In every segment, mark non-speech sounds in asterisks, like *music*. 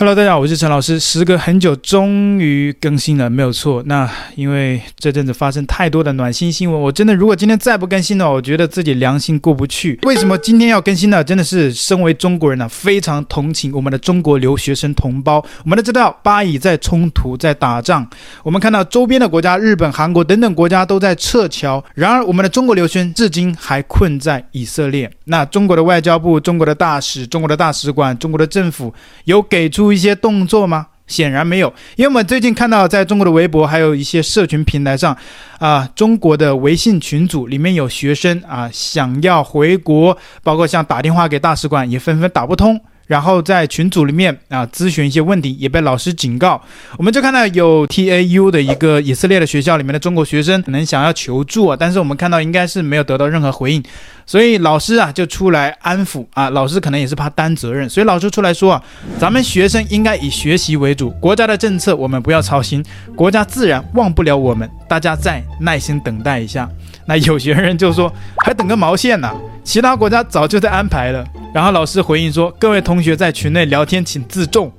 Hello，大家好，我是陈老师。时隔很久，终于更新了，没有错。那因为这阵子发生太多的暖心新闻，我真的如果今天再不更新呢，我觉得自己良心过不去。为什么今天要更新呢？真的是身为中国人呢、非常同情我们的中国留学生同胞。我们都知道巴以在冲突，在打仗，我们看到周边的国家，日本、韩国等等国家都在撤侨，然而我们的中国留学生至今还困在以色列。那中国的外交部、中国的大使、中国的大使馆、中国的政府有给出一些动作吗？显然没有，因为我们最近看到，在中国的微博还有一些社群平台上，啊，中国的微信群组里面有学生啊想要回国，包括像打电话给大使馆也纷纷打不通。然后在群组里面啊咨询一些问题，也被老师警告。我们就看到有 TAU 的一个以色列的学校里面的中国学生可能想要求助啊，但是我们看到应该是没有得到任何回应，所以老师啊就出来安抚啊。老师可能也是怕担责任，所以老师出来说啊，咱们学生应该以学习为主，国家的政策我们不要操心，国家自然忘不了我们，大家再耐心等待一下。那有些人就说，还等个毛线呢？其他国家早就在安排了。然后老师回应说：“各位同学在群内聊天，请自重。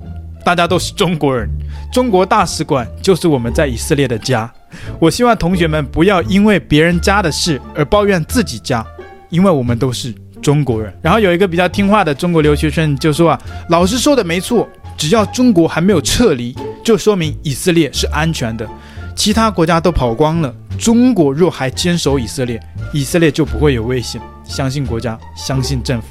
大家都是中国人，中国大使馆就是我们在以色列的家。我希望同学们不要因为别人家的事而抱怨自己家，因为我们都是中国人。”然后有一个比较听话的中国留学生就说：“啊，老师说的没错，只要中国还没有撤离，就说明以色列是安全的。其他国家都跑光了，中国若还坚守以色列，以色列就不会有危险。相信国家，相信政府。”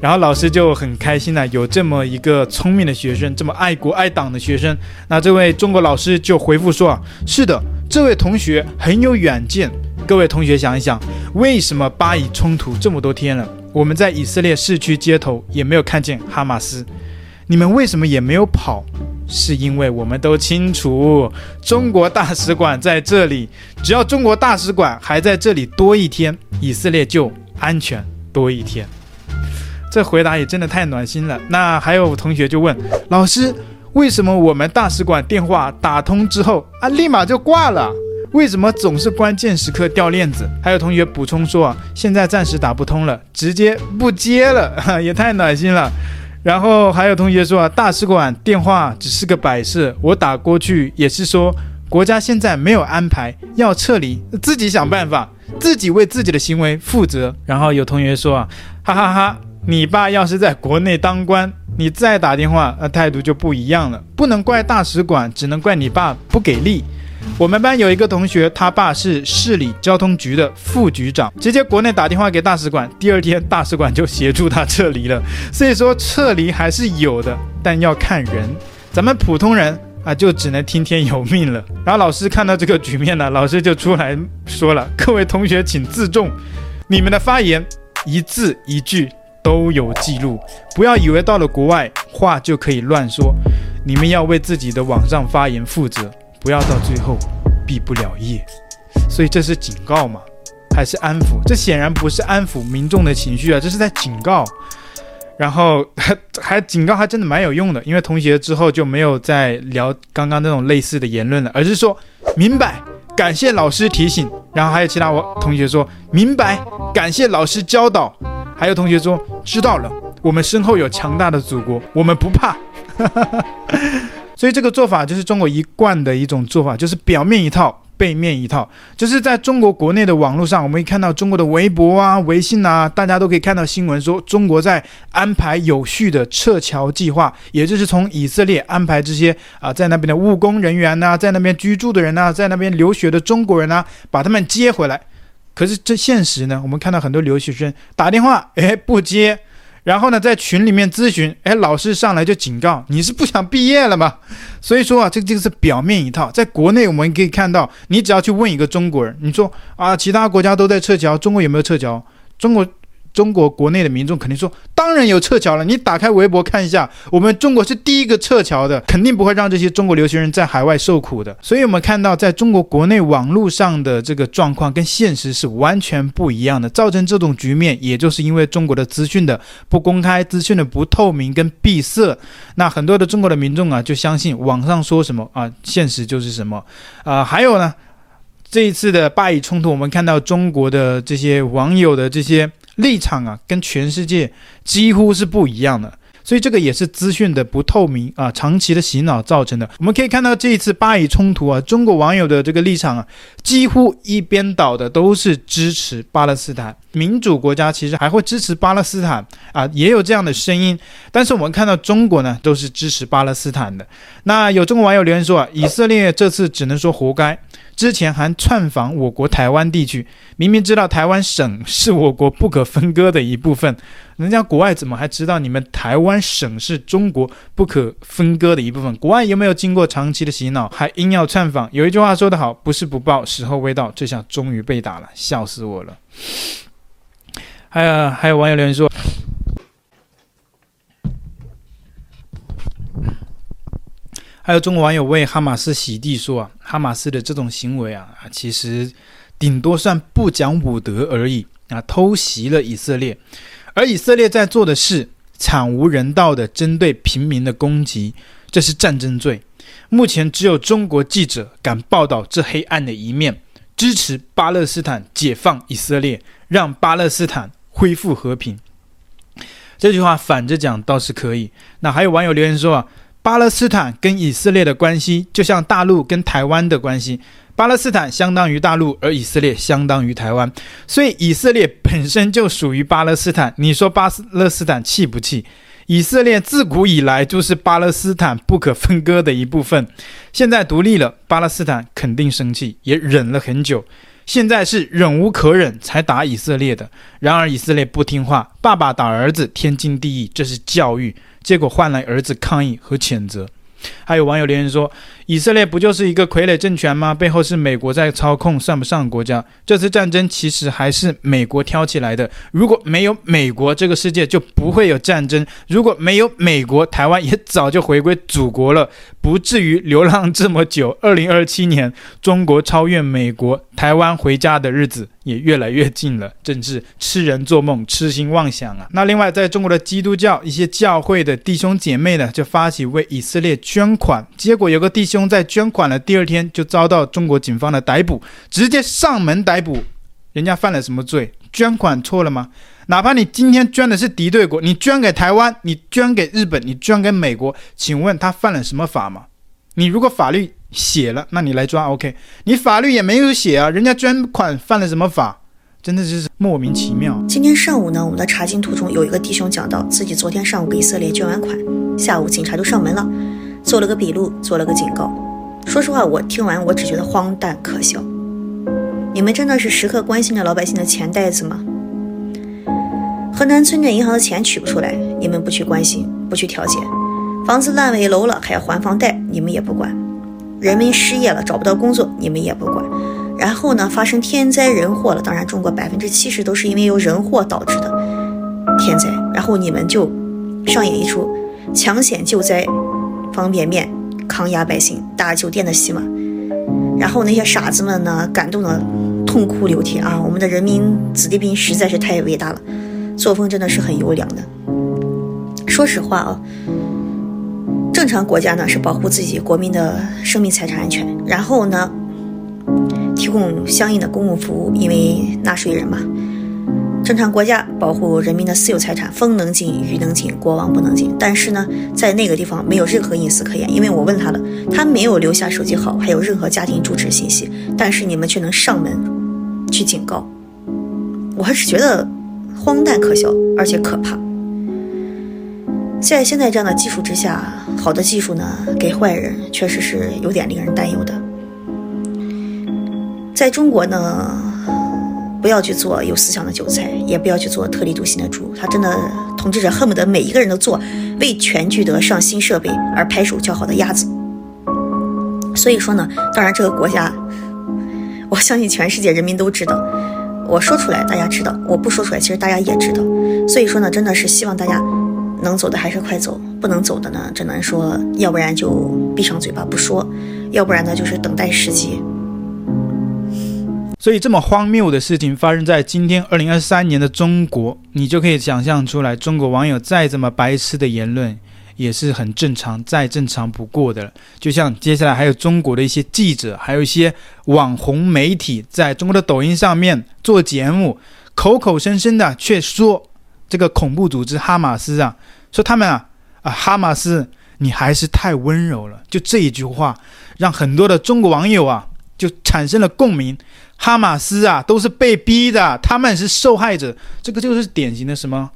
然后老师就很开心了，有这么一个聪明的学生，这么爱国爱党的学生。那这位中国老师就回复说：“，是的，这位同学很有远见。各位同学想一想，为什么巴以冲突这么多天了，我们在以色列市区街头也没有看见哈马斯？你们为什么也没有跑？是因为我们都清楚，中国大使馆在这里，只要中国大使馆还在这里多一天，以色列就安全多一天。”这回答也真的太暖心了。那还有同学就问老师，为什么我们大使馆电话打通之后啊，立马就挂了？为什么总是关键时刻掉链子？还有同学补充说啊，现在暂时打不通了，直接不接了，*laughs* 也太暖心了。然后还有同学说啊，大使馆电话只是个摆设，我打过去也是说国家现在没有安排要撤离，自己想办法，自己为自己的行为负责。然后有同学说啊，哈哈哈哈。你爸要是在国内当官，你再打电话，那态度就不一样了。不能怪大使馆，只能怪你爸不给力。我们班有一个同学，他爸是市里交通局的副局长，直接国内打电话给大使馆，第二天大使馆就协助他撤离了。所以说撤离还是有的，但要看人。咱们普通人啊，就只能听天由命了。然后老师看到这个局面呢，老师就出来说了：“各位同学请自重，你们的发言一字一句。”都有记录，不要以为到了国外话就可以乱说，你们要为自己的网上发言负责，不要到最后毕不了业。所以这是警告吗？还是安抚？这显然不是安抚民众的情绪啊，这是在警告。然后还 *laughs* 还警告，还真的蛮有用的，因为同学之后就没有再聊刚刚那种类似的言论了，而是说明白，感谢老师提醒。然后还有其他我同学说明白，感谢老师教导。还有同学说知道了，我们身后有强大的祖国，我们不怕。*laughs* 所以这个做法就是中国一贯的一种做法，就是表面一套，背面一套。就是在中国国内的网络上，我们可以看到中国的微博啊、微信啊，大家都可以看到新闻说，中国在安排有序的撤侨计划，也就是从以色列安排这些啊在那边的务工人员呐、在那边居住的人呐、在那边留学的中国人呐、把他们接回来。可是这现实呢？我们看到很多留学生打电话，哎，不接，然后呢，在群里面咨询，哎，老师上来就警告，你是不想毕业了吗？所以说啊，这个这个是表面一套。在国内我们可以看到，你只要去问一个中国人，你说啊，其他国家都在撤侨，中国有没有撤侨？中国。中国国内的民众肯定说，当然有撤侨了。你打开微博看一下，我们中国是第一个撤侨的，肯定不会让这些中国留学生在海外受苦的。所以，我们看到在中国国内网络上的这个状况跟现实是完全不一样的，造成这种局面，也就是因为中国的资讯的不公开、资讯的不透明跟闭塞。那很多的中国的民众啊，就相信网上说什么啊，现实就是什么啊。还有呢，这一次的巴以冲突，我们看到中国的这些网友的这些。立场啊，跟全世界几乎是不一样的。所以这个也是资讯的不透明啊，长期的洗脑造成的。我们可以看到这一次巴以冲突啊，中国网友的这个立场啊，几乎一边倒的都是支持巴勒斯坦。民主国家其实还会支持巴勒斯坦啊，也有这样的声音。但是我们看到中国呢，都是支持巴勒斯坦的。那有中国网友留言说啊，以色列这次只能说活该。之前还窜访我国台湾地区，明明知道台湾省是我国不可分割的一部分，人家国外怎么还知道你们台湾省是中国不可分割的一部分？国外有没有经过长期的洗脑，还硬要窜访？有一句话说得好，不是不报，时候未到。这下终于被打了，笑死我了。还有还有网友留言说。还有中国网友为哈马斯洗地说啊，哈马斯的这种行为啊，其实顶多算不讲武德而已啊，偷袭了以色列，而以色列在做的是惨无人道的针对平民的攻击，这是战争罪。目前只有中国记者敢报道这黑暗的一面，支持巴勒斯坦解放以色列，让巴勒斯坦恢复和平。这句话反着讲倒是可以。那还有网友留言说啊。巴勒斯坦跟以色列的关系，就像大陆跟台湾的关系。巴勒斯坦相当于大陆，而以色列相当于台湾，所以以色列本身就属于巴勒斯坦。你说巴勒斯坦气不气？以色列自古以来就是巴勒斯坦不可分割的一部分。现在独立了，巴勒斯坦肯定生气，也忍了很久。现在是忍无可忍才打以色列的。然而以色列不听话，爸爸打儿子，天经地义，这是教育。结果换来儿子抗议和谴责。还有网友留言说：“以色列不就是一个傀儡政权吗？背后是美国在操控，算不上国家。这次战争其实还是美国挑起来的。如果没有美国，这个世界就不会有战争；如果没有美国，台湾也早就回归祖国了，不至于流浪这么久。二零二七年，中国超越美国，台湾回家的日子也越来越近了。真是痴人做梦，痴心妄想啊！那另外，在中国的基督教一些教会的弟兄姐妹呢，就发起为以色列。”捐款，结果有个弟兄在捐款了第二天就遭到中国警方的逮捕，直接上门逮捕。人家犯了什么罪？捐款错了吗？哪怕你今天捐的是敌对国，你捐给台湾，你捐给日本，你捐给美国，请问他犯了什么法吗？你如果法律写了，那你来抓 OK。你法律也没有写啊，人家捐款犯了什么法？真的是莫名其妙。今天上午呢，我们的查经途中有一个弟兄讲到自己昨天上午给以色列捐完款，下午警察就上门了。做了个笔录，做了个警告。说实话，我听完我只觉得荒诞可笑。你们真的是时刻关心着老百姓的钱袋子吗？河南村镇银行的钱取不出来，你们不去关心，不去调解；房子烂尾楼了还要还房贷，你们也不管；人民失业了找不到工作，你们也不管。然后呢，发生天灾人祸了，当然中国百分之七十都是因为由人祸导致的天灾，然后你们就上演一出抢险救灾。方便面抗压百姓大酒店的戏码，然后那些傻子们呢，感动的痛哭流涕啊！我们的人民子弟兵实在是太伟大了，作风真的是很优良的。说实话啊，正常国家呢是保护自己国民的生命财产安全，然后呢提供相应的公共服务，因为纳税人嘛。正常国家保护人民的私有财产，风能进，雨能进，国王不能进。但是呢，在那个地方没有任何隐私可言，因为我问他了，他没有留下手机号，还有任何家庭住址信息。但是你们却能上门去警告，我还是觉得荒诞可笑，而且可怕。在现在这样的技术之下，好的技术呢，给坏人确实是有点令人担忧的。在中国呢。不要去做有思想的韭菜，也不要去做特立独行的猪。他真的统治者恨不得每一个人都做为全聚德上新设备而拍手叫好的鸭子。所以说呢，当然这个国家，我相信全世界人民都知道。我说出来大家知道，我不说出来其实大家也知道。所以说呢，真的是希望大家能走的还是快走，不能走的呢，只能说要不然就闭上嘴巴不说，要不然呢就是等待时机。所以这么荒谬的事情发生在今天二零二三年的中国，你就可以想象出来，中国网友再怎么白痴的言论也是很正常、再正常不过的了。就像接下来还有中国的一些记者，还有一些网红媒体，在中国的抖音上面做节目，口口声声的却说这个恐怖组织哈马斯啊，说他们啊啊，哈马斯，你还是太温柔了。就这一句话，让很多的中国网友啊，就产生了共鸣。哈马斯啊，都是被逼的，他们是受害者。这个就是典型的什么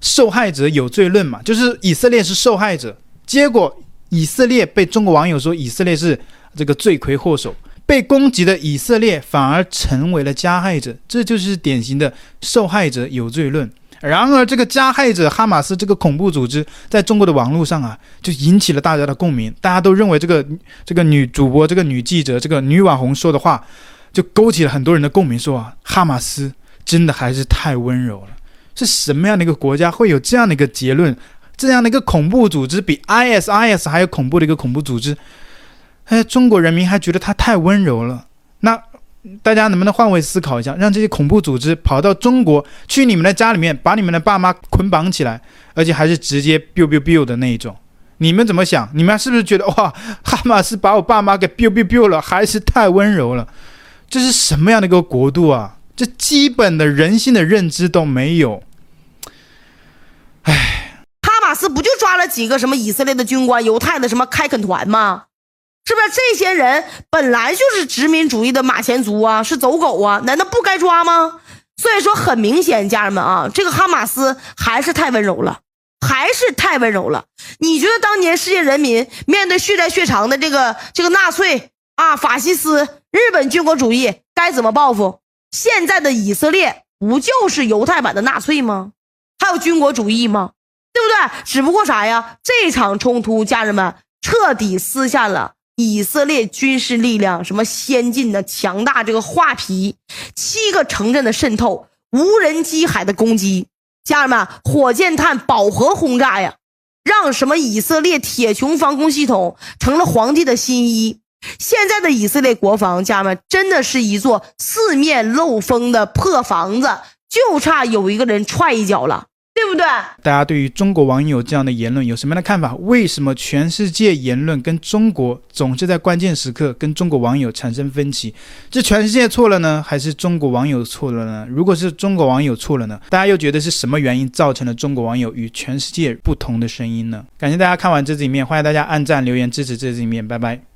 受害者有罪论嘛，就是以色列是受害者，结果以色列被中国网友说以色列是这个罪魁祸首，被攻击的以色列反而成为了加害者，这就是典型的受害者有罪论。然而，这个加害者哈马斯这个恐怖组织，在中国的网络上啊，就引起了大家的共鸣。大家都认为这个这个女主播、这个女记者、这个女网红说的话，就勾起了很多人的共鸣。说啊，哈马斯真的还是太温柔了。是什么样的一个国家会有这样的一个结论？这样的一个恐怖组织比 ISIS 还有恐怖的一个恐怖组织？哎，中国人民还觉得他太温柔了。那？大家能不能换位思考一下，让这些恐怖组织跑到中国去你们的家里面，把你们的爸妈捆绑起来，而且还是直接 biu biu biu 的那一种？你们怎么想？你们是不是觉得哇，哈马斯把我爸妈给 biu biu biu 了，还是太温柔了？这是什么样的一个国度啊？这基本的人性的认知都没有。唉，哈马斯不就抓了几个什么以色列的军官、犹太的什么开垦团吗？是不是这些人本来就是殖民主义的马前卒啊，是走狗啊？难道不该抓吗？所以说很明显，家人们啊，这个哈马斯还是太温柔了，还是太温柔了。你觉得当年世界人民面对血债血偿的这个这个纳粹啊、法西斯、日本军国主义该怎么报复？现在的以色列不就是犹太版的纳粹吗？还有军国主义吗？对不对？只不过啥呀？这场冲突，家人们彻底撕下了。以色列军事力量什么先进的强大，这个画皮，七个城镇的渗透，无人机海的攻击，家人们，火箭弹饱和轰炸呀，让什么以色列铁穹防空系统成了皇帝的新衣。现在的以色列国防，家人们真的是一座四面漏风的破房子，就差有一个人踹一脚了。大家对于中国网友这样的言论有什么样的看法？为什么全世界言论跟中国总是在关键时刻跟中国网友产生分歧？是全世界错了呢，还是中国网友错了呢？如果是中国网友错了呢？大家又觉得是什么原因造成了中国网友与全世界不同的声音呢？感谢大家看完这支影片，欢迎大家按赞留言支持这支影片，拜拜。